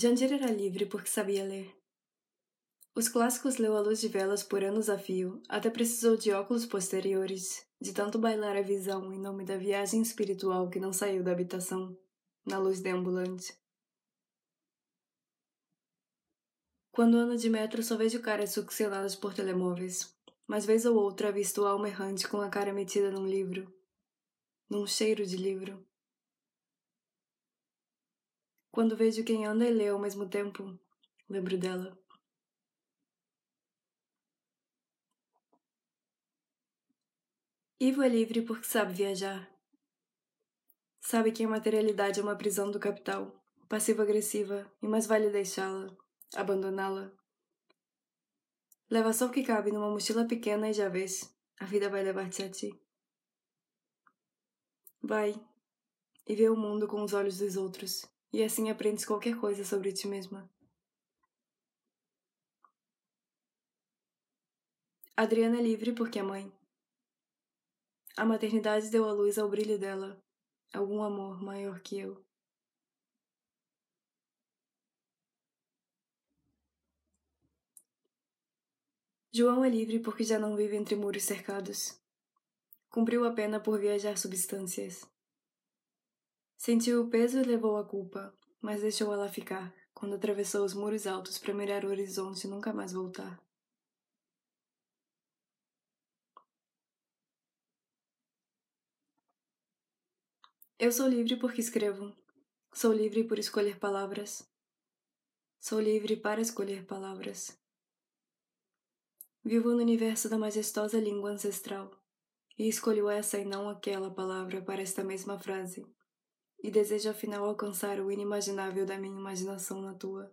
Jandir era livre porque sabia ler. Os clássicos leu à luz de velas por anos a fio, até precisou de óculos posteriores, de tanto bailar a visão em nome da viagem espiritual que não saiu da habitação, na luz deambulante. Quando ando de metro só vejo caras succionadas por telemóveis, mas vez ou outra avisto alma errante com a cara metida num livro, num cheiro de livro. Quando vejo quem anda e lê ao mesmo tempo, lembro dela. Ivo é livre porque sabe viajar. Sabe que a materialidade é uma prisão do capital, passiva-agressiva, e mais vale deixá-la, abandoná-la. Leva só o que cabe numa mochila pequena e já vês, a vida vai levar-te a ti. Vai e vê o mundo com os olhos dos outros e assim aprendes qualquer coisa sobre ti mesma. Adriana é livre porque é mãe. A maternidade deu a luz ao brilho dela, algum amor maior que eu. João é livre porque já não vive entre muros cercados. Cumpriu a pena por viajar substâncias. Sentiu o peso e levou a culpa, mas deixou ela ficar quando atravessou os muros altos para mirar o horizonte e nunca mais voltar. Eu sou livre porque escrevo. Sou livre por escolher palavras. Sou livre para escolher palavras. Vivo no universo da majestosa língua ancestral e escolho essa e não aquela palavra para esta mesma frase e desejo afinal alcançar o inimaginável da minha imaginação na tua.